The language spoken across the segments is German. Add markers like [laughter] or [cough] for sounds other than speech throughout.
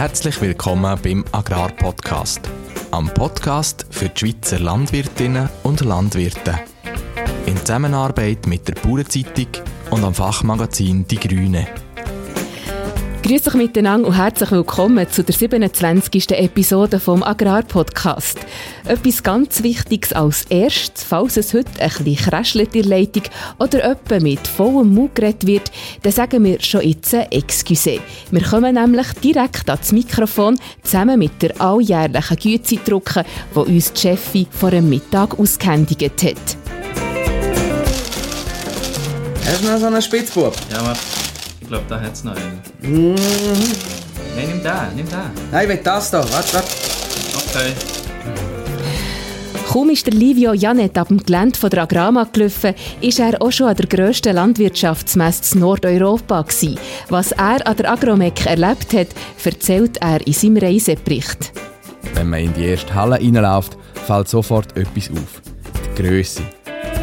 Herzlich willkommen beim Agrarpodcast. Am Podcast für die Schweizer Landwirtinnen und Landwirte. In Zusammenarbeit mit der Bauernzeitung und am Fachmagazin Die Grüne. Grüß euch miteinander und herzlich willkommen zu der 27. Episode vom Agrarpodcast. Etwas ganz Wichtiges als erstes, falls es heute ein bisschen kräschelt in der Leitung oder jemand mit vollem Mund geredet wird, dann sagen wir schon jetzt «Excuse». Wir kommen nämlich direkt ans Mikrofon zusammen mit der alljährlichen Gütezeitdrucke, die uns die Chefin vor dem Mittag ausgehändigt hat. Hast du noch so einen Spitzbub? Ja, ich glaube, da hat es noch einen. Nein, nimm den, nimm den. Nein, ich will das hier. Warte, warte. Okay. Kaum ist der Livio Janet ab dem Gelände von der Agrama gelaufen, ist er auch schon an der grössten Landwirtschaftsmesse in Nordeuropa gewesen. Was er an der Agromec erlebt hat, erzählt er in seinem Reisebericht. Wenn man in die erste Halle reinläuft, fällt sofort etwas auf. Die Größe.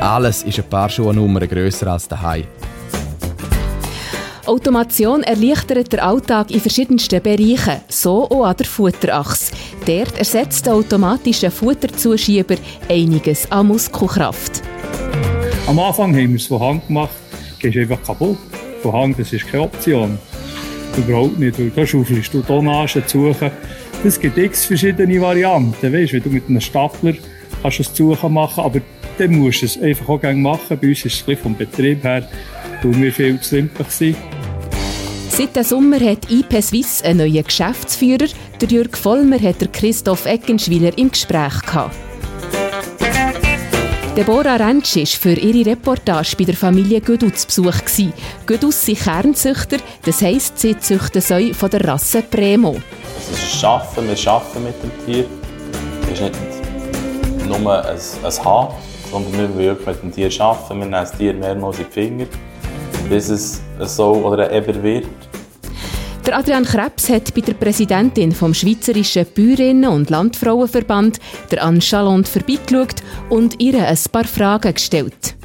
Alles ist ein paar Schuhnummern grösser als daheim. Automation erleichtert den Alltag in verschiedensten Bereichen, so auch an der Futterachse. Dort ersetzt der automatische Futterzuschieber einiges an Muskelkraft. Am Anfang haben wir es von Hand gemacht, gehst einfach kaputt. Von Hand, das ist keine Option. Überhaupt nicht, weil da schaufelst du Tonnagen zu suchen. Es gibt x verschiedene Varianten. Weißt, wenn du mit einem Stapler kannst du es suchen machen, aber dann musst du es einfach auch gerne machen. Bei uns ist es vom Betrieb her, weil wir viel zu limpig sind. Seit dem Sommer hat IP Swiss einen neuen Geschäftsführer. Der Jürg Vollmer hat Christoph Eckenschwiler im Gespräch gehabt. Deborah Rentsch war für ihre Reportage bei der Familie Gödus zu Besuch. Gödus sind Kernzüchter, das heisst, sie züchten Säue von der Rasse Premo. Es ist Schaffen, wir arbeiten mit dem Tier. Es ist nicht nur ein, ein Haar, sondern wir wollen mit dem Tier arbeiten. Wir nehmen das Tier mehrmals in die Finger, bis es so oder Eber wird. Der Adrian Krebs hat bei der Präsidentin vom Schweizerischen Bäuerinnen- und Landfrauenverband, der Anne Chalond, vorbeigeschaut und ihr ein paar Fragen gestellt.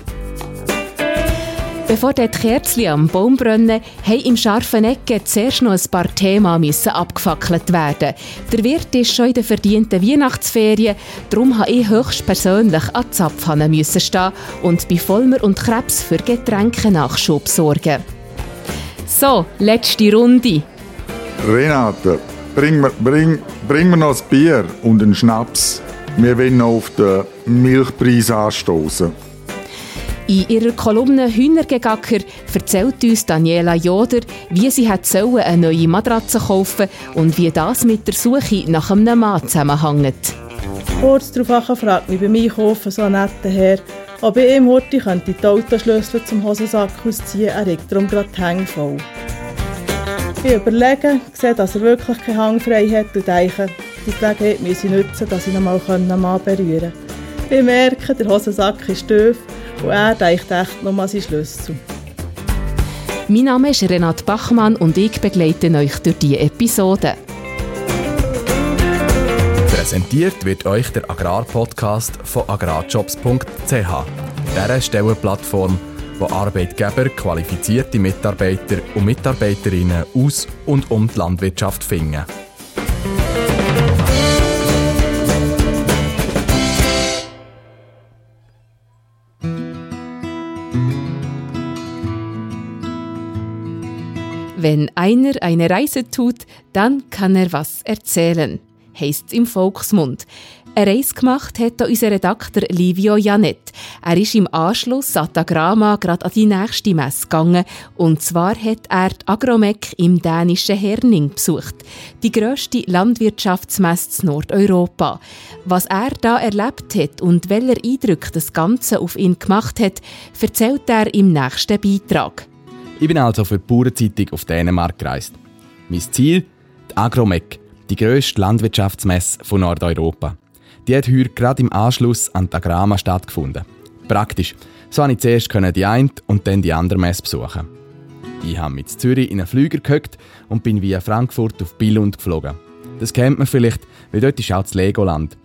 Bevor die Kerzchen am Baum brennen, haben im scharfen Ecke zuerst noch ein paar Themen müssen abgefackelt werden. Der Wirt ist schon in der verdienten Weihnachtsferien, darum habe ich höchstpersönlich an die Zapfhahn müssen stehen und bei Vollmer und Krebs für Getränkenachschub sorgen. So, letzte Runde. Renate, bring mir, bring, bring mir noch ein Bier und einen Schnaps. Wir wollen noch auf den Milchpreis anstoßen. In ihrer Kolumne Hühnergegacker erzählt uns Daniela Joder, wie sie hat sollen eine neue Matratze kaufen und wie das mit der Suche nach einem Mann zusammenhängt. Kurz darauf fragt mich beim Einkaufen so ein netter Herr, ob ich ihm heute könnte die Autoschlüssel zum Hosensack ausziehen Er regt darum gerade die Hänge voll. Ich überlege, sehe, dass er wirklich keinen Hang frei hat und denke, die Gelegenheit muss ich nutzen, dass ich noch mal einen Mann berühren kann. Ich merke, der Hosensack ist tief und er denkt echt noch mal seinen Schlüssel. Mein Name ist Renate Bachmann und ich begleite euch durch diese Episode. Präsentiert wird euch der Agrarpodcast von agrarjobs.ch, dieser Stellenplattform, wo Arbeitgeber qualifizierte Mitarbeiter und Mitarbeiterinnen aus und um die Landwirtschaft finden. Wenn einer eine Reise tut, dann kann er was erzählen, heisst im Volksmund. Eine Reise gemacht hat unser Redakteur Livio Janet. Er ist im Anschluss an die Agrama gerade an die nächste Messe gegangen. Und zwar hat er die Agromec im dänischen Herning besucht. Die grösste Landwirtschaftsmesse in Nordeuropa. Was er da erlebt hat und welcher Eindruck das Ganze auf ihn gemacht hat, erzählt er im nächsten Beitrag. Ich bin also für die Bauernzeitung auf Dänemark gereist. Mein Ziel? Die Agromec, die grösste Landwirtschaftsmesse von Nordeuropa. Die hat heute gerade im Anschluss an die Agrama stattgefunden. Praktisch. So konnte ich zuerst die eine und dann die andere Messe besuchen. Ich habe mit Zürich in einen Flüger gehockt und bin via Frankfurt auf Billund geflogen. Das kennt man vielleicht, weil dort ist auch das Legoland.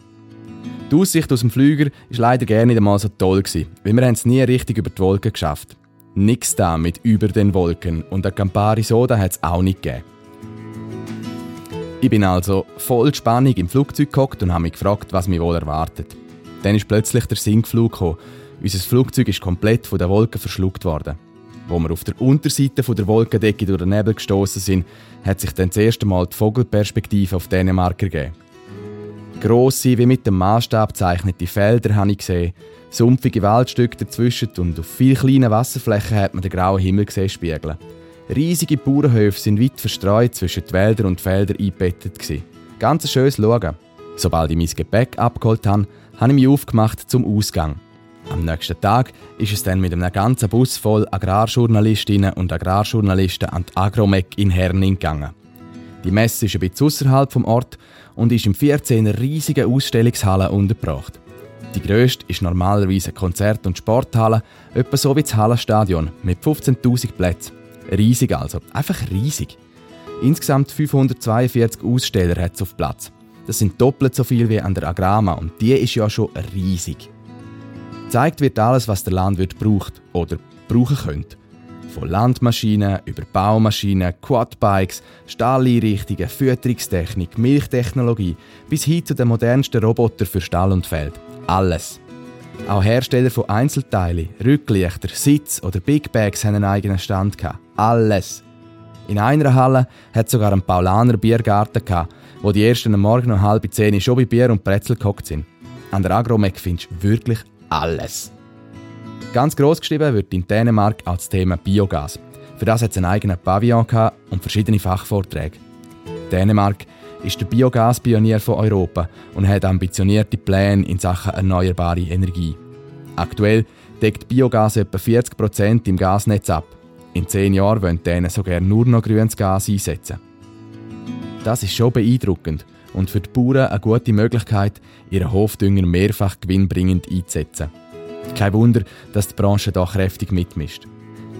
Die Aussicht aus dem Flüger war leider gerne nicht einmal so toll, gewesen, weil wir es nie richtig über die Wolken geschafft. Nix da mit über den Wolken und eine Campari Soda hat es auch nicht gegeben. Ich bin also voll Spannung im Flugzeug gehockt und habe mich gefragt, was mich wohl erwartet. Dann ist plötzlich der Sinkflug gekommen. Unser Flugzeug ist komplett von den Wolken verschluckt worden. Wo wir auf der Unterseite der Wolkendecke durch den Nebel gestoßen sind, hat sich dann das erste Mal die Vogelperspektive auf Dänemark ergeben. Grosse, wie mit dem Maßstab zeichnete Felder habe ich gesehen, sumpfige Waldstücke dazwischen und auf vielen kleinen Wasserflächen hat man den grauen Himmel gesehen spiegeln. Riesige Bauernhöfe sind weit verstreut zwischen den Wäldern und Feldern eingebettet. Ganz ein schönes Schauen. Sobald ich mein Gepäck abgeholt habe, habe ich mich aufgemacht zum Ausgang. Am nächsten Tag ist es dann mit einem ganzen Bus voll Agrarjournalistinnen und Agrarjournalisten an die Agromec in Herning gegangen. Die Messe ist ein bisschen außerhalb vom Ort und ist im 14 riesigen Ausstellungshalle untergebracht. Die grösste ist normalerweise eine Konzert- und Sporthalle, etwa so wie das Hallenstadion mit 15.000 Plätzen. Riesig also, einfach riesig. Insgesamt 542 Aussteller hat es auf Platz. Das sind doppelt so viel wie an der Agrama und die ist ja schon riesig. Zeigt wird alles, was der Landwirt braucht oder brauchen könnte. Von Landmaschinen über Baumaschinen, Quadbikes, Stalleinrichtungen, Fütterungstechnik, Milchtechnologie bis hin zu den modernsten Robotern für Stall und Feld. Alles. Auch Hersteller von Einzelteilen, Rücklichter, Sitz oder Big Bags haben einen eigenen Stand. Alles. In einer Halle hat sogar ein Paulaner Biergarten wo die ersten am Morgen um halb zehn schon bei Bier und Brezel gehockt sind. An der Agromec findest du wirklich alles. Ganz groß geschrieben wird in Dänemark auch das Thema Biogas. Für das hat es einen eigenen Pavillon und verschiedene Fachvorträge. Dänemark ist der Biogaspionier von Europa und hat ambitionierte Pläne in Sachen erneuerbare Energie. Aktuell deckt Biogas etwa 40% im Gasnetz ab. In zehn Jahren wollen Dänen sogar nur noch grünes Gas einsetzen. Das ist schon beeindruckend und für die Bauern eine gute Möglichkeit, ihren Hofdünger mehrfach gewinnbringend einzusetzen. Kein Wunder, dass die Branche da kräftig mitmischt.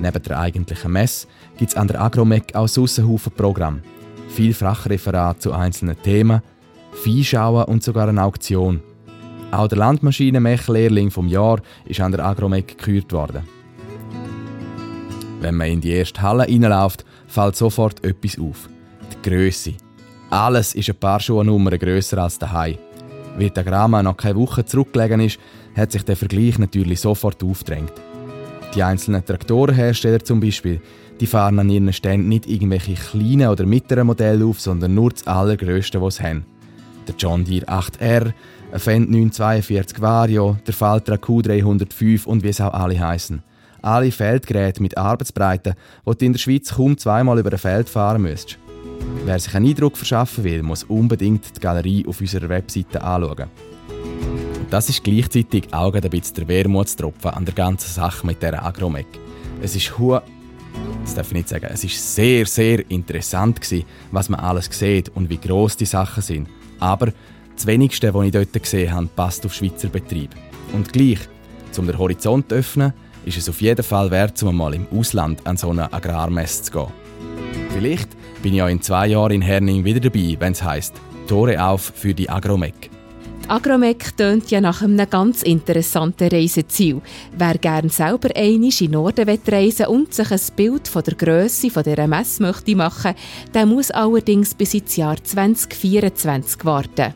Neben der eigentlichen Messe gibt es an der Agromec auch sonst Haufen Programm. Viel Fachreferat zu einzelnen Themen, Viehschauen und sogar eine Auktion. Auch der Landmaschinenmech-Lehrling vom Jahr ist an der Agromec gekürt worden. Wenn man in die erste Halle reinläuft, fällt sofort etwas auf. Die Größe. Alles ist ein paar Schuhnummern grösser als daheim. Wie der Grama noch keine Woche zurückgelegen ist, hat sich der Vergleich natürlich sofort aufgedrängt. Die einzelnen Traktorenhersteller zum Beispiel, die fahren an ihren Ständen nicht irgendwelche kleinen oder mittleren Modelle auf, sondern nur das allergrößte, was sie haben. Der John Deere 8R, ein Fendt 942 Vario, der Faltra Q305 und wie es auch alle heißen. Alle Feldgeräte mit Arbeitsbreiten, die du in der Schweiz kaum zweimal über ein Feld fahren müsstest. Wer sich einen Eindruck verschaffen will, muss unbedingt die Galerie auf unserer Webseite anschauen. Und das ist gleichzeitig auch ein bisschen der Wermutstropfen an der ganzen Sache mit dieser Agromec. Es ist hu das darf ich nicht sagen. Es ist sehr, sehr interessant gewesen, was man alles sieht und wie groß die Sachen sind. Aber das Wenigste, was ich dort gesehen habe, passt auf Schweizer Betrieb. Und gleich, um den Horizont zu öffnen, ist es auf jeden Fall wert, um mal im Ausland an so eine Agrarmesse zu gehen. Vielleicht bin ich auch in zwei Jahren in Herning wieder dabei, wenn es heisst Tore auf für die Agromec. Agromec tönt ja nach einem ganz interessanten Reiseziel. Wer gerne selber einmal in Norden reisen und sich ein Bild von der Grösse dieser Messe möchte machen, der muss allerdings bis ins Jahr 2024 warten.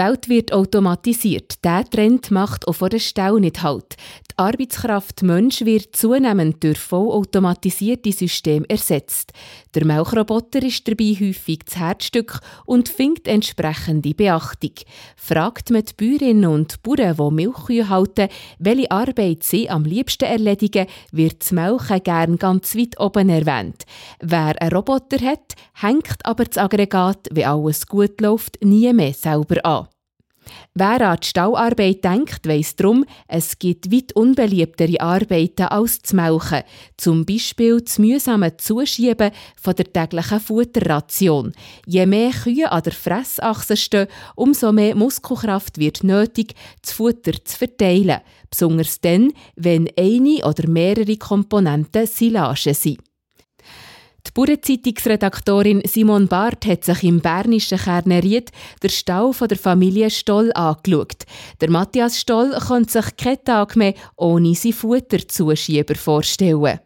Welt wird automatisiert. Der Trend macht auch vor der Stau nicht Halt. Die Arbeitskraft Mensch wird zunehmend durch vollautomatisierte Systeme ersetzt. Der Milchroboter ist dabei häufig das Herzstück und findet entsprechende Beachtung. Fragt man die Bäuerinnen und Bauern, die Milchkühe halten, welche Arbeit sie am liebsten erledigen, wird das Melken gern ganz weit oben erwähnt. Wer einen Roboter hat, hängt aber das Aggregat, wenn alles gut läuft, nie mehr selber an. Wer an die Stauarbeit denkt, weiss darum, es gibt weit unbeliebtere Arbeiten als das Melken. Zum Beispiel das mühsame Zuschieben von der täglichen Futterration. Je mehr Kühe an der Fressachse stehen, umso mehr Muskelkraft wird nötig, das Futter zu verteilen. Besonders dann, wenn eine oder mehrere Komponenten Silage sind. Die Bauernzeitungsredaktorin Simon Barth hat sich im bernischen Kerneried der Stall der Familie Stoll angeschaut. Der Matthias Stoll kann sich keinen Tag mehr ohne seinen Futterzuschieber vorstellen.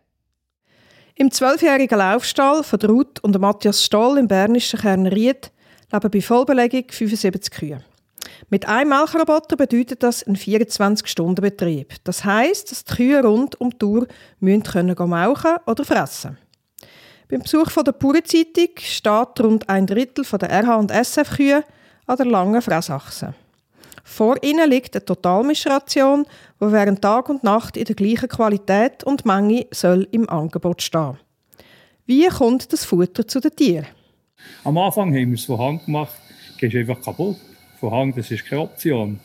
Im zwölfjährigen Laufstall von Ruth und Matthias Stoll im bernischen Kerneried leben bei Vollbelegung 75 Kühe. Mit einem Melkroboter bedeutet das ein 24-Stunden-Betrieb. Das heißt, dass die Kühe rund um die Uhr melken können oder fressen. Beim Besuch von der Bauernzeitung steht rund ein Drittel der RH- und SF-Kühe an der langen Fressachse. Vor ihnen liegt eine Totalmischration, die während Tag und Nacht in der gleichen Qualität und Menge soll im Angebot stehen. Wie kommt das Futter zu den Tieren? Am Anfang haben wir es von Hand gemacht, gehst einfach kaputt. Von Hand, das ist keine Option.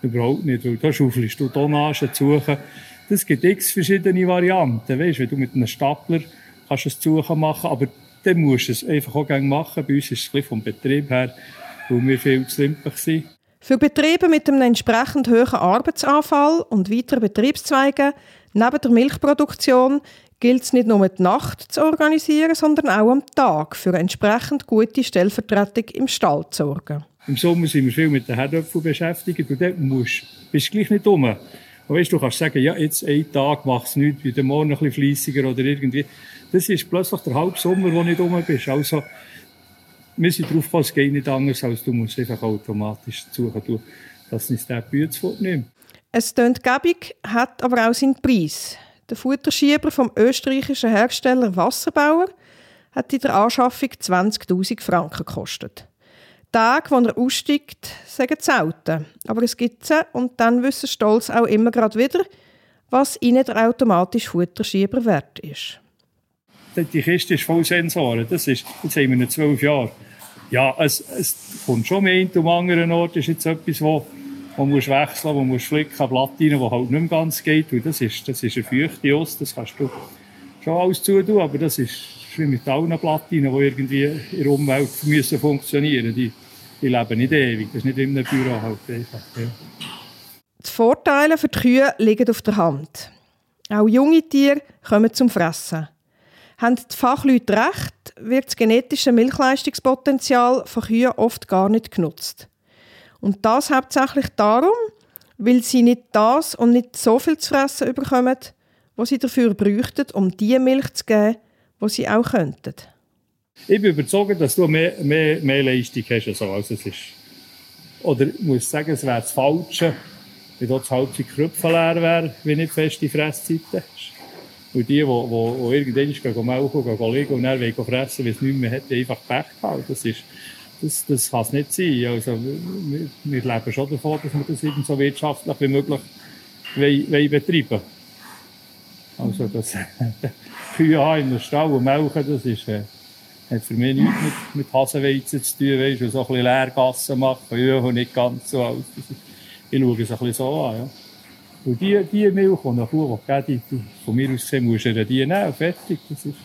Überhaupt nicht, weil da schaufelst du Tonnage zu suchen. Das gibt x verschiedene Varianten. Weißt, wenn du mit einem Stapler kannst es suchen machen, aber dann musst du es einfach auch gerne machen. Bei uns ist es ein bisschen vom Betrieb her, weil wir viel zu limpig sind. Für Betriebe mit einem entsprechend hohen Arbeitsanfall und weiteren Betriebszweigen neben der Milchproduktion gilt es nicht nur die Nacht zu organisieren, sondern auch am Tag für eine entsprechend gute Stellvertretung im Stall zu sorgen. Im Sommer sind wir viel mit den Herdöpfeln beschäftigt und dort musst, bist du gleich nicht dumm. Weißt, du kannst sagen, ja, jetzt einen Tag machst du nichts, wieder morgen ein bisschen fleissiger oder irgendwie. Das ist plötzlich der halbe Sommer, wo du nicht dumm bist. Also, wir sind darauf gekommen, es geht nicht anders, als du musst einfach automatisch suchen, dass es der Bütz fortnimmt. Es tönt gäbig, hat aber auch seinen Preis. Der Futterschieber vom österreichischen Hersteller Wasserbauer hat in der Anschaffung 20.000 Franken gekostet. Tage, wo er aussteigt, sagen selten. Aber es gibt sie und dann wissen Stolz auch immer gerade wieder, was ihnen der automatische Futterschieber wert ist. Die Kiste ist voll Sensoren. Das ist, jetzt haben wir noch zwölf Jahre. Ja, es, es kommt schon mehr in am anderen Ort. Ist jetzt etwas, wo man muss wechseln, wo muss flicken, eine Platte rein, die halt nicht mehr ganz geht. Und das ist, das ist eine feuchte Ost, das kannst du schon alles zutun, aber das ist wie mit allen Platten, die irgendwie in der Umwelt müssen funktionieren. Die, die leben nicht ewig, das ist nicht in einem Büro halt einfach. Ja. Die Vorteile für die Kühe liegen auf der Hand. Auch junge Tiere kommen zum Fressen. Haben die Fachleute recht, wird das genetische Milchleistungspotenzial von Kühen oft gar nicht genutzt. Und das hauptsächlich darum, weil sie nicht das und nicht so viel zu fressen bekommen, was sie dafür bräuchten, um die Milch zu geben, die sie auch könnten. Ich bin überzeugt, dass du mehr, mehr, mehr Leistung hast als es ist. Oder ich muss sagen, es wäre das Falsche, wenn dort das halbe Krüpfen leer wäre, wenn nicht feste Fresszeiten hast. Und die, die, die, die irgendwann gehen melken, gehen liegen und dann fressen, weil es nicht mehr hat, einfach Pech gehabt. Das ist, das, das kann es nicht sein. Also, wir, wir leben schon davon, dass wir das eben so wirtschaftlich wie möglich wollen, wollen betreiben Also, das [laughs] Kühe haben in der Stall und melken, das ist, äh, hat für mich nichts mit, mit Hasenweizen zu tun, weißt, und so ein bisschen Leergassen machen, ja, und nicht ganz so alt. Ich schaue es ein bisschen so an, ja. Und die, die Milch, die eine Kuh die, von mir aus gesehen, musst du die nehmen, fertig, das ist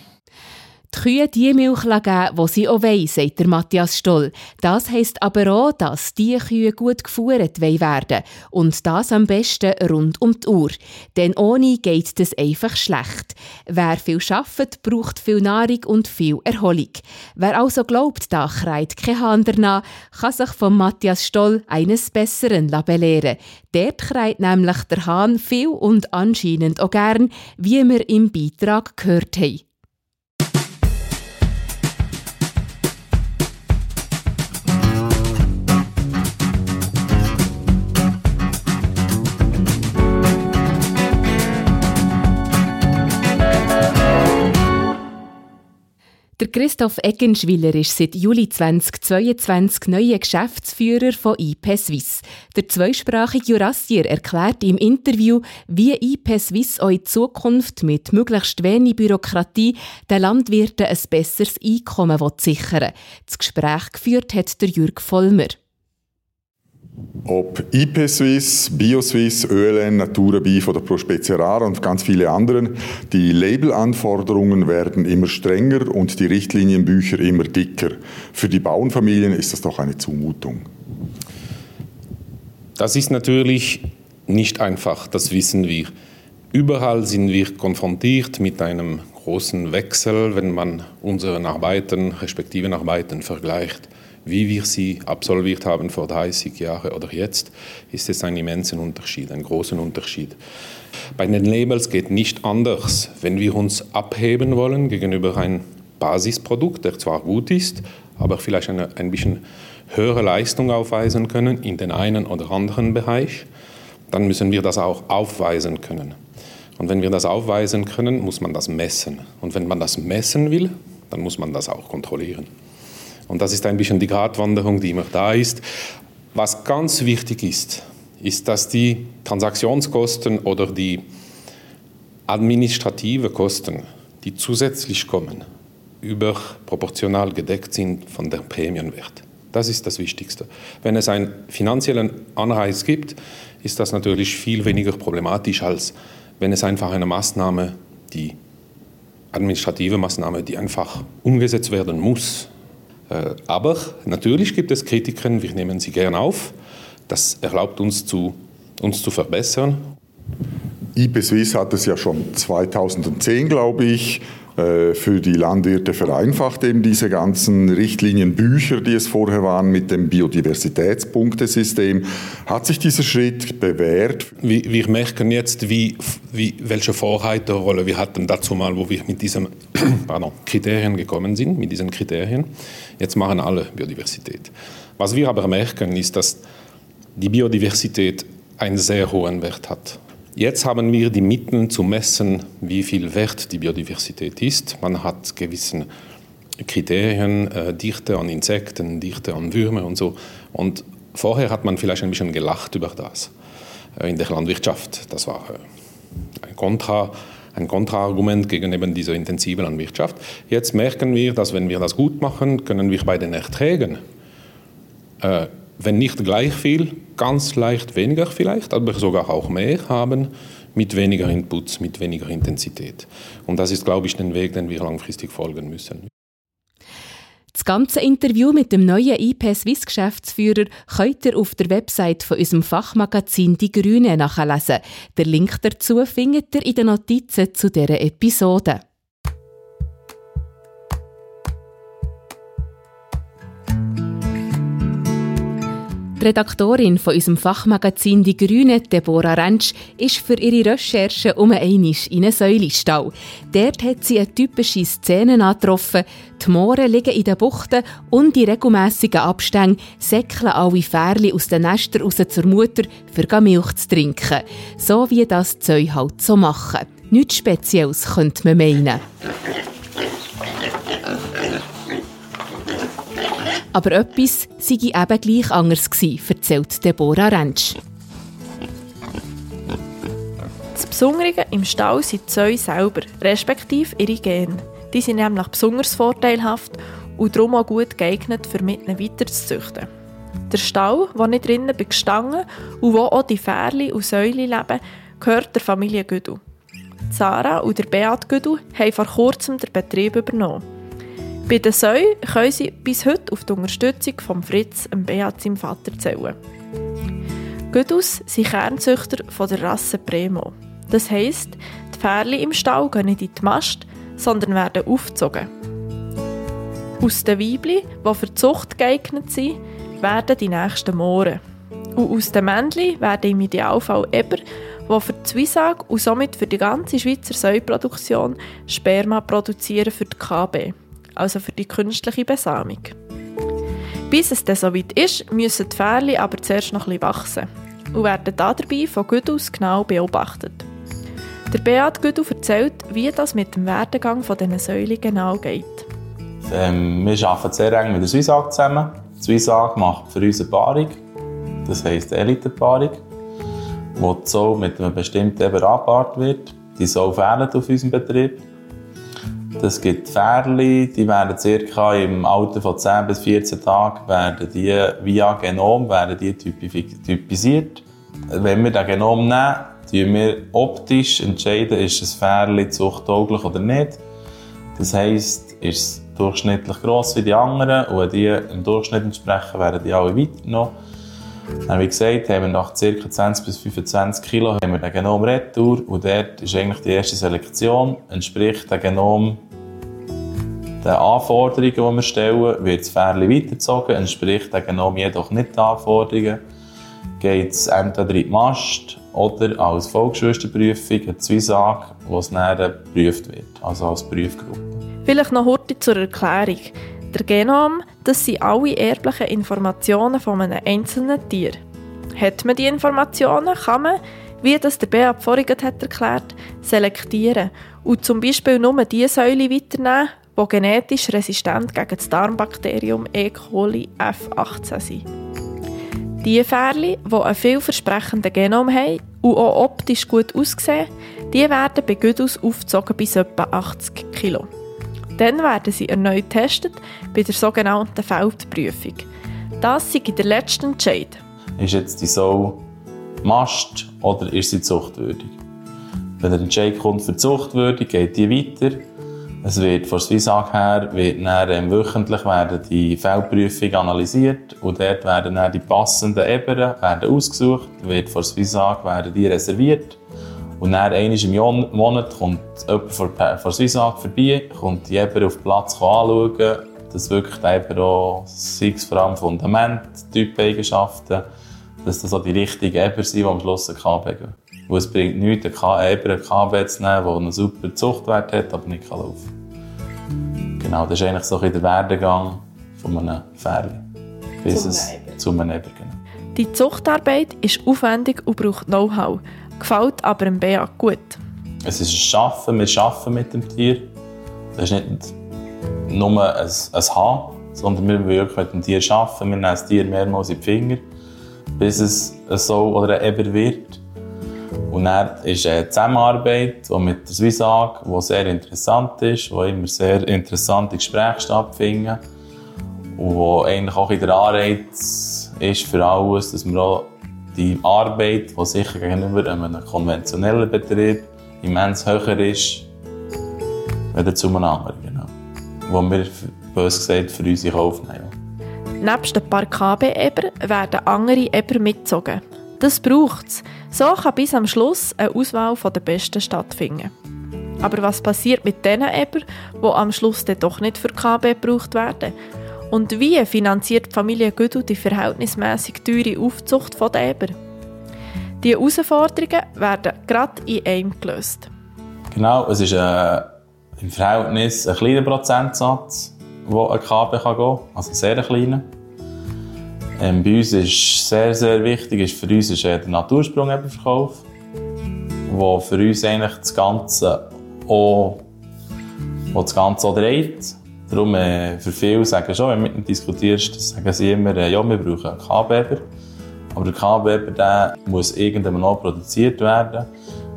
Kühe die Milch geben, die sie auch wollen, sagt der Matthias Stoll. Das heisst aber auch, dass die Kühe gut geführt werden Und das am besten rund um die Uhr. Denn ohne geht das einfach schlecht. Wer viel schafft, braucht viel Nahrung und viel Erholung. Wer also glaubt, da kreit kein Hahn danach, kann sich von Matthias Stoll eines Besseren belehren. Dort kreit nämlich der Hahn viel und anscheinend auch gern, wie wir im Beitrag gehört haben. Der Christoph Eggenschwiller ist seit Juli 2022 neuer Geschäftsführer von IP Swiss. Der zweisprachige Jurassier erklärt im Interview, wie IP Swiss auch in Zukunft mit möglichst wenig Bürokratie den Landwirten ein besseres Einkommen sichern will. Das Gespräch geführt hat der Jürg Vollmer. Ob IP Swiss, BioSwiss, ÖLN, Naturabi von der Prospezia und ganz viele anderen, die Labelanforderungen werden immer strenger und die Richtlinienbücher immer dicker. Für die Bauernfamilien ist das doch eine Zumutung. Das ist natürlich nicht einfach, das wissen wir. Überall sind wir konfrontiert mit einem großen Wechsel, wenn man unsere Arbeiten, respektiven Arbeiten vergleicht, wie wir sie absolviert haben vor 30 Jahren oder jetzt, ist es ein immensen Unterschied, ein großen Unterschied. Bei den Labels geht nicht anders. Wenn wir uns abheben wollen gegenüber einem Basisprodukt, der zwar gut ist, aber vielleicht eine, ein bisschen höhere Leistung aufweisen können in den einen oder anderen Bereich, dann müssen wir das auch aufweisen können. Und wenn wir das aufweisen können, muss man das messen. Und wenn man das messen will, dann muss man das auch kontrollieren. Und das ist ein bisschen die Gratwanderung, die immer da ist. Was ganz wichtig ist, ist, dass die Transaktionskosten oder die administrative Kosten, die zusätzlich kommen, überproportional gedeckt sind von der Prämienwert. Das ist das Wichtigste. Wenn es einen finanziellen Anreiz gibt, ist das natürlich viel weniger problematisch, als wenn es einfach eine Maßnahme, die administrative Maßnahme, die einfach umgesetzt werden muss. Äh, aber natürlich gibt es Kritiken, wir nehmen sie gern auf. Das erlaubt uns zu, uns zu verbessern. IP Swiss hat es ja schon 2010, glaube ich, für die Landwirte vereinfacht, eben diese ganzen Richtlinienbücher, die es vorher waren mit dem Biodiversitätspunktesystem. Hat sich dieser Schritt bewährt? Wir, wir merken jetzt, wie, wie, welche Vorreiterrolle wir hatten dazu mal, wo wir mit diesen [clears throat] pardon, Kriterien gekommen sind, mit diesen Kriterien. Jetzt machen alle Biodiversität. Was wir aber merken, ist, dass die Biodiversität einen sehr hohen Wert hat. Jetzt haben wir die Mittel zu messen, wie viel wert die Biodiversität ist. Man hat gewisse Kriterien, äh, Dichte an Insekten, Dichte an Würmer und so. Und vorher hat man vielleicht ein bisschen gelacht über das äh, in der Landwirtschaft. Das war äh, ein Kontra ein Kontraargument gegen eben diese intensive Landwirtschaft. Jetzt merken wir, dass wenn wir das gut machen, können wir bei den Erträgen äh, wenn nicht gleich viel, ganz leicht weniger vielleicht, aber sogar auch mehr haben mit weniger Inputs, mit weniger Intensität. Und das ist, glaube ich, der Weg, den wir langfristig folgen müssen. Das ganze Interview mit dem neuen IP Swiss Geschäftsführer könnt ihr auf der Website von unserem Fachmagazin Die Grüne nachlesen. Der Link dazu findet ihr in den Notizen zu dieser Episode. Die Redaktorin von unserem Fachmagazin Die Grüne, Deborah Rentsch, ist für ihre Recherche um einmal in einen Säulestall. Dort hat sie eine typische Szene angetroffen. Die Moore liegen in den Buchten und in regelmässigen Abständen säckeln alle Fährli aus den Nestern raus zur Mutter, für Milch zu trinken. So wie das Zeu halt so machen. Nichts Spezielles könnte man meinen. Aber etwas sei eben gleich anders gewesen, erzählt Deborah Rentsch. Das Besondere im Stall sind die Zäune selber, respektive ihre Gene. Die sind nämlich besonders vorteilhaft und darum auch gut geeignet, für mit ihnen weiterzuzüchten. Der Stall, der nicht drinnen bei Gestangen und wo auch die Fährli und Säule leben, gehört der Familie Güdel. Sarah und Beat Güdel haben vor kurzem den Betrieb übernommen. Bei den Säuen können sie bis heute auf die Unterstützung von Fritz, dem Beat, seinem Vater, zählen. Güdus sind Kernzüchter der Rasse Premo. Das heisst, die Pferde im Stall gehen nicht in die Mast, sondern werden aufgezogen. Aus den Weibli, die für die Zucht geeignet sind, werden die nächsten Mohren. Und aus den Männchen werden im Idealfall Eber, die für die Zwiesage und somit für die ganze Schweizer Säuproduktion Sperma produzieren für die KB also für die künstliche Besamung. Bis es dann soweit ist, müssen die Fährchen aber zuerst noch etwas wachsen und werden dabei von Güdus genau beobachtet. Der Beat Güdu erzählt, wie das mit dem Werdegang von diesen Säulen genau geht. Ähm, wir arbeiten sehr eng mit der Swissag zusammen. Die Swissag macht für uns eine Paarung, das heisst Elite-Paarung, wo die Sau mit einem bestimmten Eber angepaart wird. Die Sau fehlen auf unserem Betrieb. Das gibt Pferdchen, die werden circa im Alter von 10 bis 14 Tagen werden die via Genom werden die typisiert. Wenn wir das Genom nehmen, entscheiden wir optisch entscheiden, ist das Pferdchen zuchttauglich oder nicht. Das heisst, ist es durchschnittlich gross wie die anderen und wenn die im Durchschnitt entsprechen, werden die alle weitergenommen. Dann, wie gesagt, haben wir nach ca. 20 bis 25 Kilo haben wir den Genom Retour und dort ist eigentlich die erste Selektion, entspricht der Genom den Anforderungen, die wir stellen, wird das Pferd weitergezogen, entspricht der Genom jedoch nicht den Anforderungen, geht es entweder in die Mast oder als Volksschwesterprüfung eine Zwiesage, wo es dann geprüft wird, also als Prüfgruppe. Vielleicht noch heute zur Erklärung. Der Genom, das sind alle erblichen Informationen von einem einzelnen Tier. Hat man die Informationen, kann man, wie das der Beat vorhin hat erklärt, selektieren und zum Beispiel nur die Säule weiternehmen, die genetisch resistent gegen das Darmbakterium E. coli F18 sind. Die Fährli, die einen vielversprechenden Genom haben und auch optisch gut aussehen, die werden bei Güdus aufgezogen bis etwa 80 Kg. Dann werden sie erneut getestet bei der sogenannten Feldprüfung. Das ist der letzte Entscheid. Ist jetzt die Sau Mast oder ist sie zuchtwürdig? Wenn der Entscheid kommt für zuchtwürdig, geht die weiter. Es wird von Swissag her wird dann, ähm, wöchentlich werden die Feldprüfung analysiert und dort werden dann die passenden Ebenen werden ausgesucht, wird von Swissag werden die reserviert und dann einmal im Monat kommt jemand von, von Swissag vorbei, kommt die Eber auf den Platz anschauen, dass wirklich die Eber auch, vor allem Fundament, Typeigenschaften, dass das auch die richtigen Eber sind, die am Schluss ein gehen. Weil es bringt nichts, einen Eber einen KB zu nehmen, der einen super Zuchtwert hat, aber nicht laufen kann. Genau, das ist eigentlich so ein der Werdegang von einem Pferd. Bis es zu einem Eber, genau. Die Zuchtarbeit ist aufwendig und braucht Know-how gefällt aber dem Bea gut. Es ist ein Schaffen, wir arbeiten mit dem Tier. Das ist nicht nur ein, ein Haben, sondern wir wollen wirklich mit dem Tier arbeiten. Wir nehmen das Tier mehrmals in die Finger, bis es ein so oder ein Eber wird. Und dann ist eine Zusammenarbeit die mit der Swissag, die sehr interessant ist, wo immer sehr interessante Gespräche stattfinden und wo eigentlich auch der Anreiz ist für alles, dass wir die Arbeit, die sicher gegenüber einem konventionellen Betrieb immens höher ist, als zu einem anderen. Genau. Wo wir, bös gesagt, für uns in Kauf nehmen. KB-Eber werden andere Eber mitgezogen. Das braucht es. So kann bis am Schluss eine Auswahl der Besten stattfinden. Aber was passiert mit den Eber, die am Schluss dann doch nicht für KB gebraucht werden? Und wie finanziert die Familie Güdel die verhältnismäßig teure Aufzucht den Eber? Die Herausforderungen werden gerade in einem gelöst. Genau, es ist äh, im Verhältnis ein kleiner Prozentsatz, wo ein KB kann gehen kann, also sehr kleiner. Ähm, bei uns ist sehr, sehr wichtig, ist für uns ist, der Natursprung-Verkauf, wo für uns eigentlich das Ganze auch, wo das Ganze auch dreht. Darum, äh, für viele sagen schon, wenn du mit ihnen diskutierst, sagen sie immer, äh, ja, wir brauchen einen K-Weber. Aber der K-Weber muss irgendwann noch produziert werden.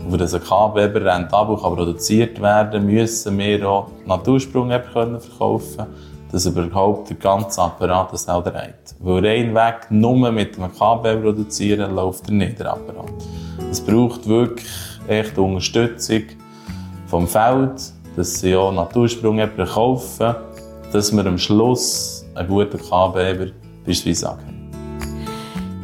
Und für ein K-Weber rentabel produziert werden, müssen wir auch Natursprung verkaufen können, dass überhaupt der ganze Apparat das auch dreht. Weil rein weg nur mit einem K-Weber produzieren, läuft er nicht, der Apparat. Es braucht wirklich echt Unterstützung vom Feld, dass sie auch Natursprung kaufen, dass wir am Schluss einen guten K-Weber beispielsweise sagen.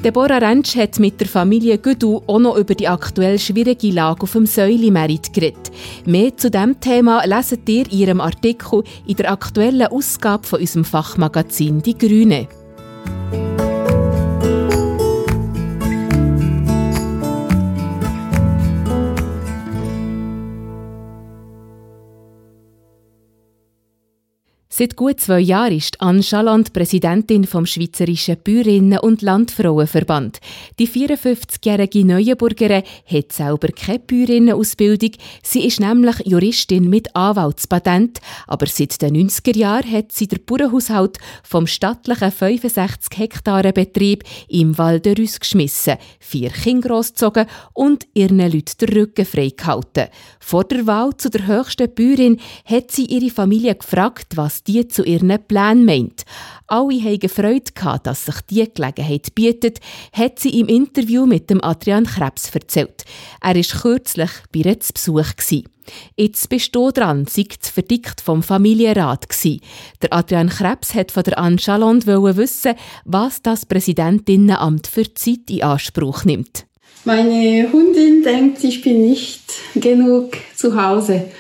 Deborah Rentsch hat mit der Familie Güdu auch noch über die aktuell schwierige Lage auf dem Säulimerit geredet. Mehr zu diesem Thema leset ihr in ihrem Artikel in der aktuellen Ausgabe von unserem Fachmagazin «Die Grüne». Seit gut zwei Jahren ist Anne Chaland Präsidentin vom Schweizerischen Bäuerinnen- und Landfrauenverband. Die 54-jährige Neuenburgerin hat selber keine Bäuerinnenausbildung. Sie ist nämlich Juristin mit Anwaltspatent. Aber seit den 90er Jahren hat sie den Bauernhaushalt vom stattlichen 65 Hektaren Betrieb im Val geschmissen, vier Kinder großgezogen und ihren Leuten den Rücken freigehalten. Vor der Wahl zu der höchsten Bäuerin hat sie ihre Familie gefragt, was die zu ihren Plänen meint. Alle hatten Freude dass sich diese Gelegenheit bietet, hat sie im Interview mit dem Adrian Krebs erzählt. Er war kürzlich bei ihr zu Besuch. Jetzt bist du dran, sei das Verdikt vom Familienrat. Der Adrian Krebs hat von der Anne Chalond wissen, was das Präsidentinnenamt für Zeit in Anspruch nimmt. Meine Hundin denkt, ich bin nicht genug zu Hause.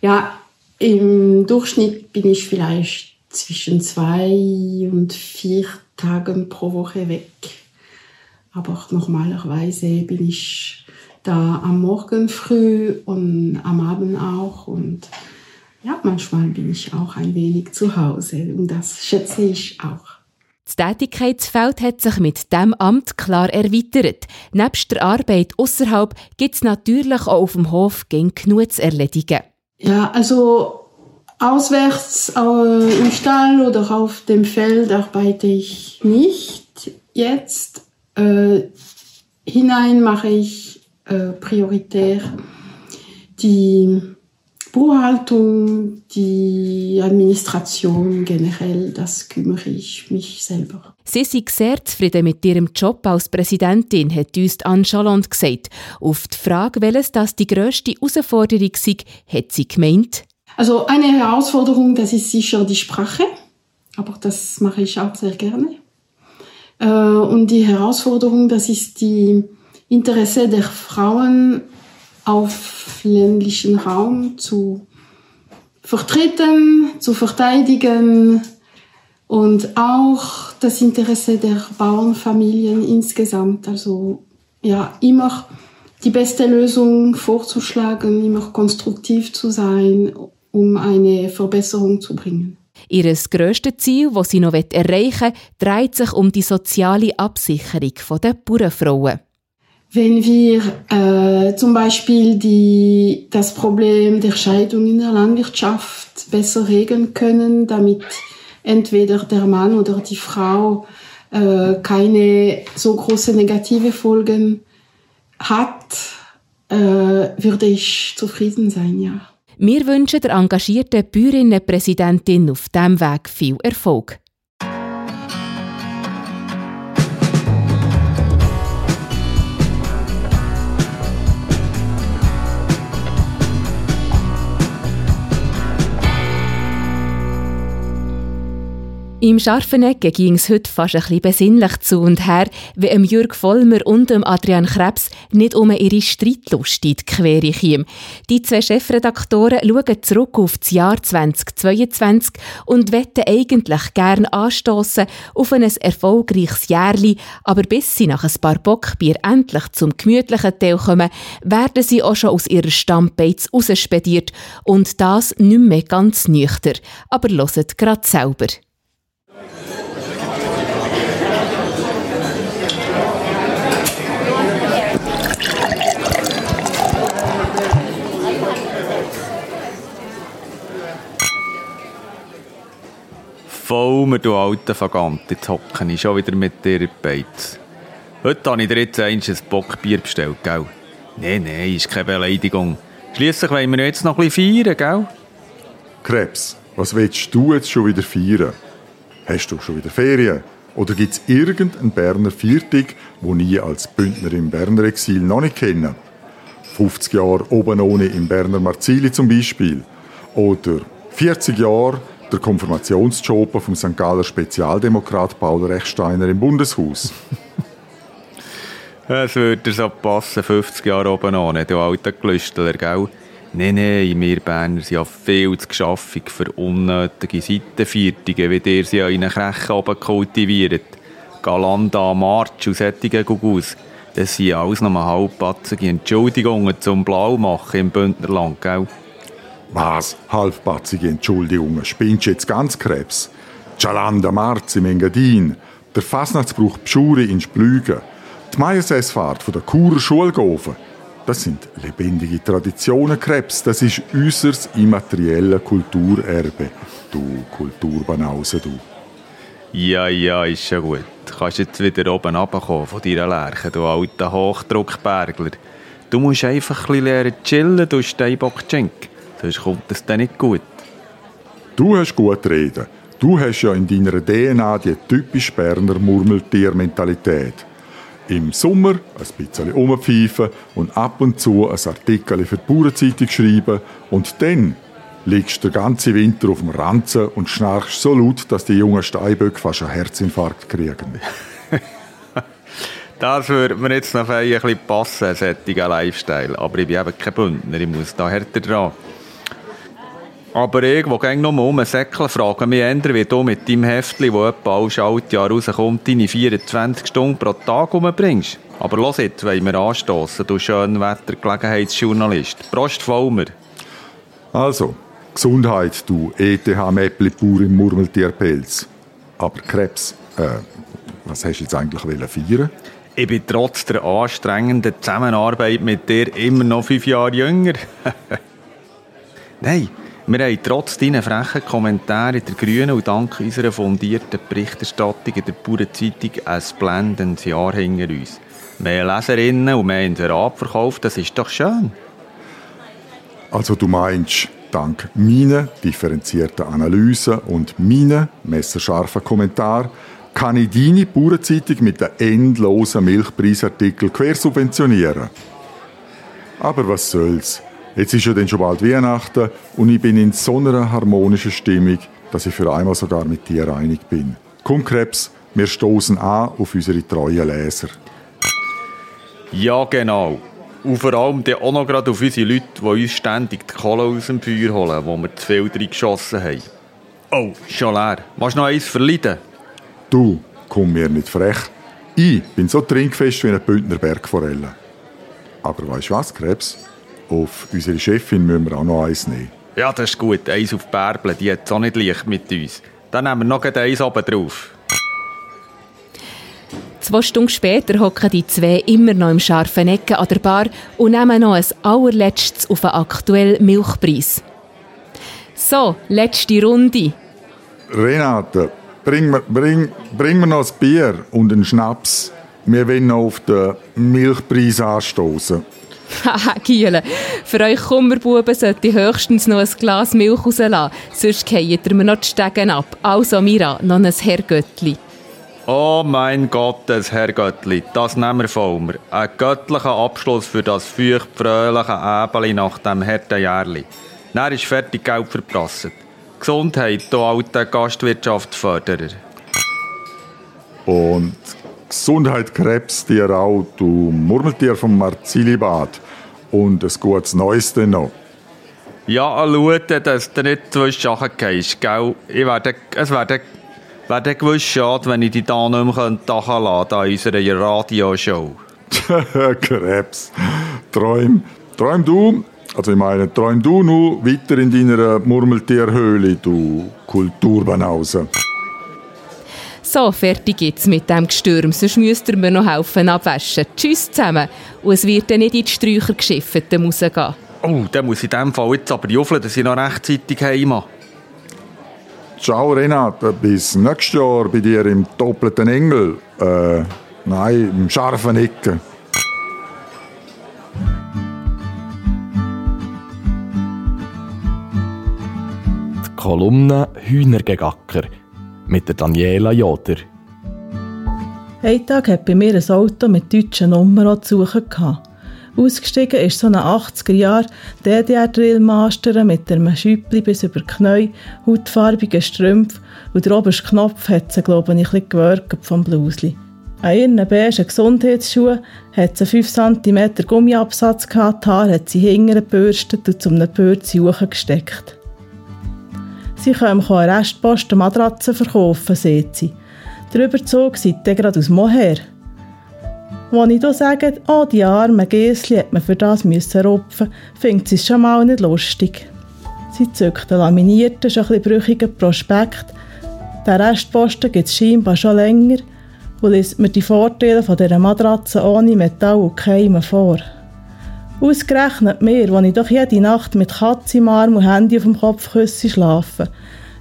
Ja, im Durchschnitt bin ich vielleicht zwischen zwei und vier Tagen pro Woche weg. Aber normalerweise bin ich da am Morgen früh und am Abend auch und ja, manchmal bin ich auch ein wenig zu Hause und das schätze ich auch. Das Tätigkeitsfeld hat sich mit dem Amt klar erweitert. Nebst der Arbeit außerhalb gibt es natürlich auch auf dem Hof genug zu erledigen. Ja, also auswärts äh, im Stall oder auf dem Feld arbeite ich nicht jetzt. Äh, hinein mache ich äh, prioritär die Buchhaltung, die Administration generell, das kümmere ich mich selber. Sie sind sehr zufrieden mit ihrem Job als Präsidentin, hat uns Anne Chaland gesagt. Auf die Frage, welches das die grösste Herausforderung sei, hat sie gemeint. Also eine Herausforderung, das ist sicher die Sprache, aber das mache ich auch sehr gerne. Äh, und die Herausforderung, das ist die Interesse der Frauen auf ländlichen Raum zu vertreten, zu verteidigen und auch das Interesse der Bauernfamilien insgesamt. Also ja, immer die beste Lösung vorzuschlagen, immer konstruktiv zu sein, um eine Verbesserung zu bringen. Ihr grösstes Ziel, das sie noch erreichen will, dreht sich um die soziale Absicherung der Bauernfrauen. Wenn wir äh, zum Beispiel die, das Problem der Scheidung in der Landwirtschaft besser regeln können, damit entweder der Mann oder die Frau äh, keine so große negative Folgen hat, äh, würde ich zufrieden sein, ja. Wir wünschen der engagierten Bäuerinnenpräsidentin auf diesem Weg viel Erfolg. Im Scharfenegge ging es heute fast ein bisschen besinnlich zu und her, wie Jürg Vollmer und Adrian Krebs nicht um ihre Streitlust in die Quere kamen. Die zwei Chefredaktoren schauen zurück auf das Jahr 2022 und wetten eigentlich gern anstoßen auf ein erfolgreiches Jährli, aber bis sie nach ein paar Bockbier endlich zum gemütlichen Teil kommen, werden sie auch schon aus ihrer Stammbeiz rausspediert und das nicht mehr ganz nüchter. Aber loset gerade selber. Voll mir, du alter Vagant. Jetzt hocke ich schon wieder mit dir in Beiz. Heute habe ich dir jetzt ein Bockbier bestellt, gell? Nein, nein, ist keine Beleidigung. Schliesslich wollen wir jetzt noch ein bisschen feiern, gell? Krebs, was willst du jetzt schon wieder feiern? Hast du schon wieder Ferien? Oder gibt es irgendeinen Berner Viertig, wo nie als Bündner im Berner Exil noch nicht kennen? 50 Jahre oben ohne im Berner Marzili zum Beispiel. Oder 40 Jahre der Konfirmationsjob vom St. Galler Spezialdemokrat Paul Rechsteiner im Bundeshaus. [laughs] Es würde so passen, 50 Jahre oben an, du alter Glüsteler, gell? Nein, nein, wir Berner sind ja viel zu geschaffig für unnötige Seitenviertige, wie ihr sie an einen Krechen oben kultiviert. Galanda, March und solche Gugus. Das sind alles noch halbpatzige Entschuldigungen zum Blaumachen im Bündnerland, gell? Was? Halbpatzige Entschuldigungen. Spinnst du jetzt ganz Krebs? Cialanda Marz im Engadin, der Fasnachtsbruch Pschuri in Splügen, die Meiersessfahrt von der Churer Schulgofen. Das sind lebendige Traditionen, Krebs. Das ist unser immaterielles Kulturerbe. Du Kulturbanause, du. Ja, ja, ist schon gut. Du kannst jetzt wieder oben runterkommen von deiner Lerche, du alter Hochdruckbergler. Du musst einfach ein bisschen lernen chillen, du Steinbock-Schenk. Sonst kommt es dann nicht gut. Du hast gut reden. Du hast ja in deiner DNA die typisch Berner Murmeltier-Mentalität. Im Sommer ein bisschen umpfeifen und ab und zu ein Artikel für die Bauernzeitung schreiben und dann liegst du den ganzen Winter auf dem Ranzen und schnarchst so laut, dass die jungen Steinböcke fast einen Herzinfarkt kriegen. [laughs] das würde mir jetzt noch ein bisschen passen, solcher Lifestyle. Aber ich bin eben kein Bündner, ich muss da härter dran. Aber ich, der gerne noch mal um Säckchen frage mich eher, wie du mit deinem Heftchen, das etwa alles Schaltjahr rauskommt, deine 24 Stunden pro Tag umbringst. Aber los jetzt, wollen wir anstoßen, du Schönwetter-Gelegenheitsjournalist. Prost Vollmer. Also, Gesundheit, du ETH-Mäppli pur im Murmeltierpelz. Aber Krebs, äh, was hast du jetzt eigentlich feiern Ich bin trotz der anstrengenden Zusammenarbeit mit dir immer noch fünf Jahre jünger. [laughs] Nein, wir haben trotz deiner frechen Kommentare in der Grünen und dank unserer fundierten Berichterstattung in der Bauernzeitung ein blendendes Jahr hinter uns. Mehr Leserinnen und mehr Inserat verkauft, das ist doch schön. Also du meinst, dank meiner differenzierten Analyse und meinen messerscharfen Kommentar kann ich deine Bauernzeitung mit den endlosen Milchpreisartikeln quersubventionieren. Aber was soll's? Jetzt ist ja dann schon bald Weihnachten und ich bin in so einer harmonischen Stimmung, dass ich für einmal sogar mit dir einig bin. Komm, Krebs, wir stoßen an auf unsere treuen Leser. Ja, genau. Und vor allem dann auch noch gerade auf unsere Leute, die uns ständig die Kohle aus dem Feuer holen, wo wir zu viel drin geschossen haben. Oh, schon leer. Willst du noch eins verleiden? Du, komm mir nicht frech. Ich bin so trinkfest wie eine Bündner Bergforelle. Aber weißt du was, Krebs? Auf unsere Chefin müssen wir auch noch eins nehmen. Ja, das ist gut. Eins auf Bärble, die hat es auch nicht leicht mit uns. Dann nehmen wir noch eins oben drauf. Zwei Stunden später hocken die zwei immer noch im scharfen Ecken an der Bar und nehmen noch ein allerletztes auf den aktuellen Milchpreis. So, letzte Runde. Renate, bring mir, bring, bring mir noch ein Bier und einen Schnaps. Wir wollen noch auf den Milchpreis anstoßen. [laughs] Haha, Giele. Für euch Kummerbuben sollte ich höchstens noch ein Glas Milch rauslassen. Sonst fallen ihr mir noch die Stegen ab. Also, Mira, noch ein Herrgöttli. Oh mein Gott, das Herrgöttli, das nehmen wir von mir. Ein göttlicher Abschluss für das feucht-fröhliche Äbeli nach dem harten Jährli. Dann ist fertig Geld verprasset. Gesundheit, du alter Gastwirtschaftsförderer. Und Gesundheit, Krebs, dir auch, du Murmeltier vom Marzilibad. Und ein gutes Neues denn noch. Ja, schau, dass du nicht zwischen Sachen gehst, gell? Ich werde, es wäre wär gewiss schade, wenn ich dich da nicht mehr lassen könnte, in unserer Radioshow. [laughs] Krebs, träum, träum du, also ich meine, träum du nur weiter in deiner Murmeltierhöhle, du Kulturbanause. So, fertig jetzt mit dem Gestürm, sonst müsst ihr mir noch helfen abwaschen. Tschüss zusammen. Und es wird dann nicht in die Sträucher geschifft, dann muss gehen. Oh, dann muss ich in dem Fall jetzt aber juffeln, dass ich noch rechtzeitig heim Ciao Renate, bis nächstes Jahr bei dir im doppelten Engel. Äh, nein, im scharfen Ecken. Die Kolumne Hühnergegacker mit der Daniela Joder. Ein Tag hat bei mir ein Auto mit deutschen Nummern zu suchen Ausgestiegen ist so ein 80er-Jahr DDR-Drillmaster mit einem Schüppli bis über die Knie, hautfarbigen Strümpfen und der oberste Knopf hat sie, glaube ich, ein bisschen gewirkt vom Blusli. An ihren beigen Gesundheitsschuhen hat sie 5 cm Gummiabsatz gehabt, die Haare hat sie hinten gebürstet und zum Bürzi gesteckt. Sie können Restposten Matratzen verkaufen, sieht sie. Der Überzug sieht gerade aus Moher. Als ich hier sage, oh, die armen Gäsli hat man für das müssen rupfen, findet sie es schon mal nicht lustig. Sie zückt einen laminierten, schon ein brüchigen Prospekt. Den Restposten gibt es scheinbar schon länger und liest mir die Vorteile von dieser Matratze ohne Metall und Keime vor. Ausgerechnet mir, wo ich doch jede Nacht mit Katze im Arm und Handy auf dem Kopfkissen schlafe.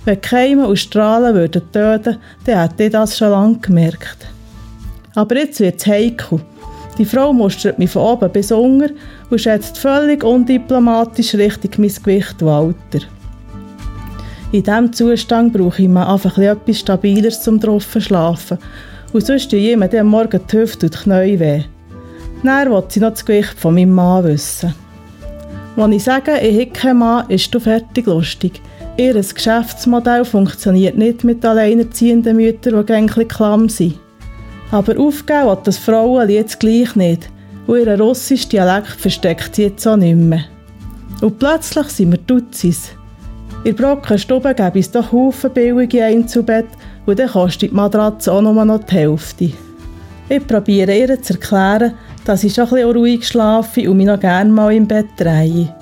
Wenn Keime und Strahlen würden töten, dann hätte ich das schon lange gemerkt. Aber jetzt wird es heikel. Die Frau mustert mich von oben bis unten und schätzt völlig undiplomatisch Richtung mein Gewicht und Alter. In diesem Zustand brauche ich mal einfach etwas Stabileres zum drauf schlafen. Und sonst tue ich immer am Morgen die Hüfte und die Knie weh. Dann will sie noch das Gewicht von meinem Mann wissen. Als ich sage, ich habe keinen Mann, ist du fertig lustig. Ihr Geschäftsmodell funktioniert nicht mit alleinerziehenden Müttern, die gängig klamm sind. Aber aufgeben will das Frauen jetzt gleich nicht. Und ihren russischen Dialekt versteckt sie jetzt auch nicht mehr. Und plötzlich sind wir Dutzis. In Brockenstube gäbe es doch Haufen billige Einzelbett und dann kostet die Matratze auch nur noch die Hälfte. Ich probiere ihr zu erklären, dass ich schon ein ruhig schlafe und mich noch gerne mal im Bett drehe.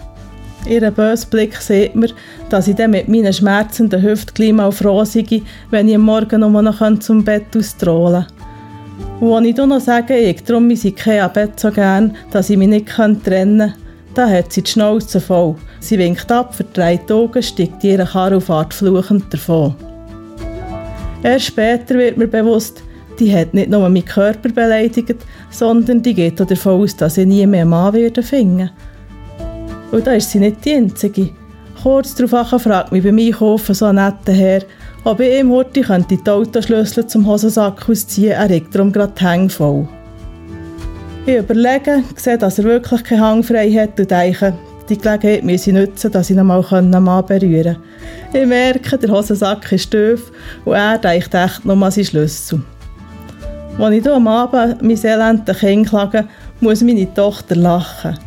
Ihr böser Blick sieht mir, dass ich dann mit meinen schmerzenden Hüften gleich mal froh sei, wenn ich am Morgen nur noch zum Bett austrollen kann. Und als ich dann noch sage, ich darum mein Ikea-Bett so gern, dass ich mich nicht trennen kann, da hat sie die Schnauze voll. Sie winkt ab, verdreht die Augen, steigt in ihren Karre und fährt fluchend davon. Erst später wird mir bewusst, die hat nicht nur meinen Körper beleidigt, sondern die geht auch davon aus, dass ich nie mehr einen Mann finden werde. Und da ist sie nicht die Einzige. Kurz darauf fragt mich beim Einkaufen so ein netter Herr, ob ich ihm heute könnte die Autoschlüssel zum Hosensack ausziehen. Er regt darum gerade die Hänge voll. Ich überlege, sehe, dass er wirklich keinen Hang frei hat und denke, die Gelegenheit muss ich nutzen, dass ich ihn mal Mann berühren kann. Ich merke, der Hosensack ist tief und er denkt echt noch an seinen Schlüssel. Als ich hier am Abend mein elenden Kind klage, muss meine Tochter lachen.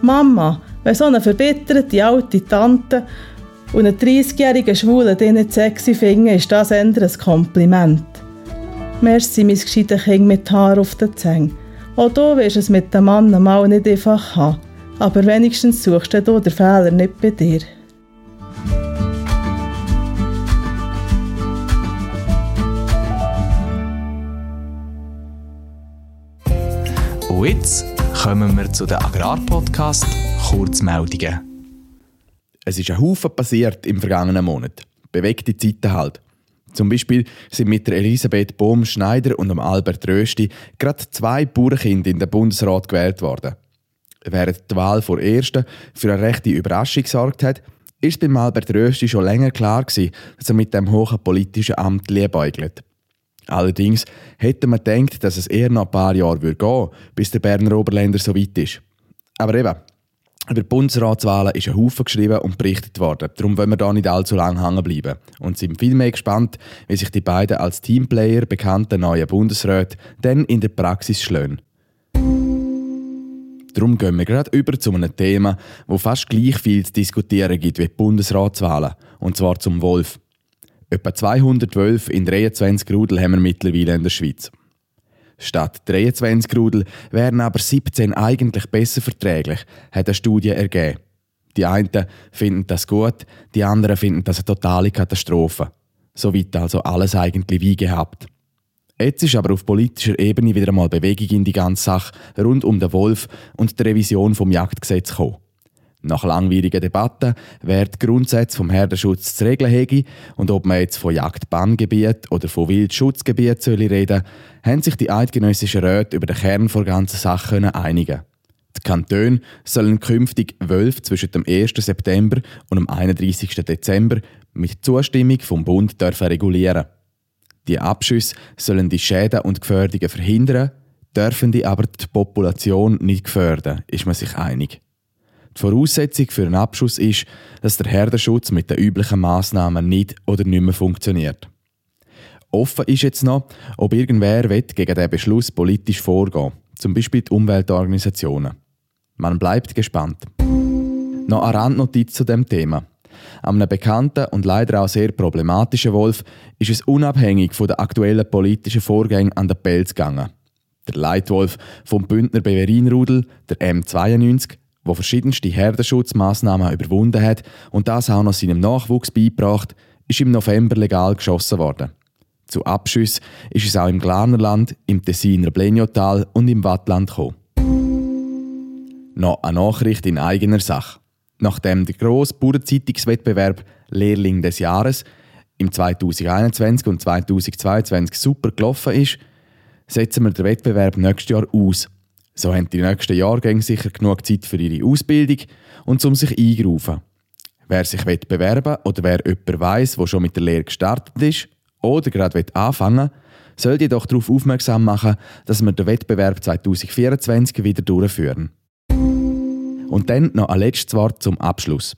Mama, wenn so eine verbitterte alte Tante und einen 30-jährigen Schwulen nicht sexy finden, ist das eher ein Kompliment. Merci, mein gescheites Kind mit Haar auf den Zähnen. Auch du wirst es mit dem Mann mal nicht einfach haben. Aber wenigstens suchst du den Fehler nicht bei dir. Und jetzt kommen wir zu den Agrarpodcast Kurzmeldungen. Es ist ein Haufen passiert im vergangenen Monat. Bewegte Zeiten halt. Zum Beispiel sind mit der Elisabeth Bohm-Schneider und dem Albert Rösti gerade zwei Bauernkinder in den Bundesrat gewählt worden. Während die Wahl vor ersten für eine rechte Überraschung gesorgt hat, ist beim Albert Rösti schon länger klar gewesen, dass er mit dem hohen politischen Amt liebäugelt. Allerdings hätte man gedacht, dass es eher noch ein paar Jahre gehen würde, bis der Berner Oberländer so weit ist. Aber eben, über die Bundesratswahlen ist ein Haufen geschrieben und berichtet worden. Darum wollen wir da nicht allzu lange hängen bleiben. Und sind vielmehr gespannt, wie sich die beiden als Teamplayer bekannten neuen Bundesräte dann in der Praxis schlagen. Darum gehen wir gerade über zu einem Thema, wo fast gleich viel zu diskutieren gibt wie die Bundesratswahlen. Und zwar zum Wolf. Etwa 212 in 23 Rudel haben wir mittlerweile in der Schweiz. Statt 23 Rudel wären aber 17 eigentlich besser verträglich, hat eine Studie ergeben. Die einen finden das gut, die anderen finden das eine totale Katastrophe. Soweit also alles eigentlich wie gehabt. Jetzt ist aber auf politischer Ebene wieder einmal Bewegung in die ganze Sache rund um den Wolf und die Revision vom Jagdgesetz gekommen. Nach langwierigen Debatten, wer die Grundsätze vom Herdenschutz zu regeln hätte und ob man jetzt von Jagdbanngebiet oder von Wildschutzgebiet soll reden haben sich die eidgenössischen Räte über den Kern der ganzen Sache einigen Die Kantone sollen künftig Wölfe zwischen dem 1. September und dem 31. Dezember mit Zustimmung vom Bund dürfen regulieren. Die Abschüsse sollen die Schäden und Gefährdungen verhindern, dürfen die aber die Population nicht gefährden, ist man sich einig. Die Voraussetzung für einen Abschuss ist, dass der Herdenschutz mit den üblichen Massnahmen nicht oder nicht mehr funktioniert. Offen ist jetzt noch, ob irgendwer gegen diesen Beschluss politisch vorgehen zum Beispiel die Umweltorganisationen. Man bleibt gespannt. Noch eine Randnotiz zu dem Thema. An einem bekannten und leider auch sehr problematischen Wolf ist es unabhängig von den aktuellen politischen Vorgängen an den Pelz gegangen. Der Leitwolf vom Bündner Beverinrudel, der M92, wo verschiedenste Herdenschutzmaßnahmen überwunden hat und das auch noch seinem Nachwuchs beigebracht, ist im November legal geschossen worden. Zu Abschüssen ist es auch im Glarnerland, im Tessiner Bleniotal und im Wattland gekommen. Noch eine Nachricht in eigener Sache. Nachdem der grosse Bauernzeitungswettbewerb Lehrling des Jahres im 2021 und 2022 super gelaufen ist, setzen wir den Wettbewerb nächstes Jahr aus. So haben die nächsten Jahrgänge sicher genug Zeit für ihre Ausbildung und um sich eingerufen. Wer sich bewerben oder wer jemand weiss, der schon mit der Lehre gestartet ist oder gerade anfangen will, soll jedoch darauf aufmerksam machen, dass wir den Wettbewerb 2024 wieder durchführen. Und dann noch ein letztes Wort zum Abschluss.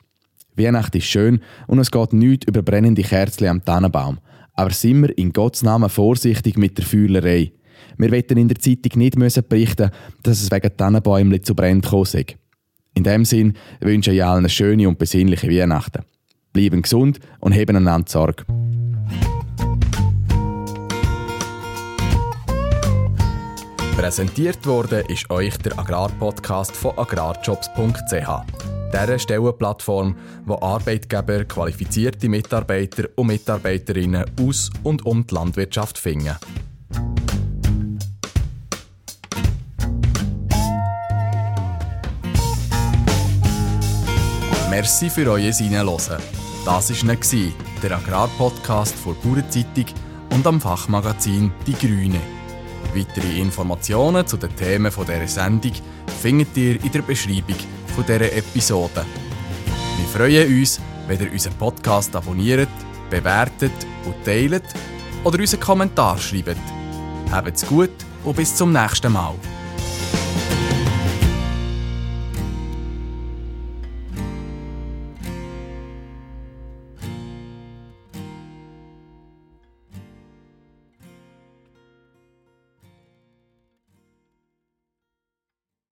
Weihnachten ist schön und es geht nichts über brennende Kerzen am Tannenbaum. Aber sind wir in Gottes Namen vorsichtig mit der Fühlerei. Wir wollen in der Zeitung nicht müssen berichten, dass es wegen Tannenbäumchen zu Bränden ist. In dem Sinn wünsche ich allen eine schöne und besinnliche Weihnachten. Bleiben gesund und heben einander Sorge. Präsentiert wurde ist euch der Agrarpodcast von agrarjobs.ch. Dieser Stellenplattform, wo Arbeitgeber qualifizierte Mitarbeiter und Mitarbeiterinnen aus und um die Landwirtschaft finden. Merci für euer Hineinhören. Das war der Agrarpodcast von Bauernzeitung und am Fachmagazin Die Grüne. Weitere Informationen zu den Themen dieser Sendung findet ihr in der Beschreibung dieser Episode. Wir freuen uns, wenn ihr unseren Podcast abonniert, bewertet und teilt oder unseren Kommentar schreibt. Habt's gut und bis zum nächsten Mal.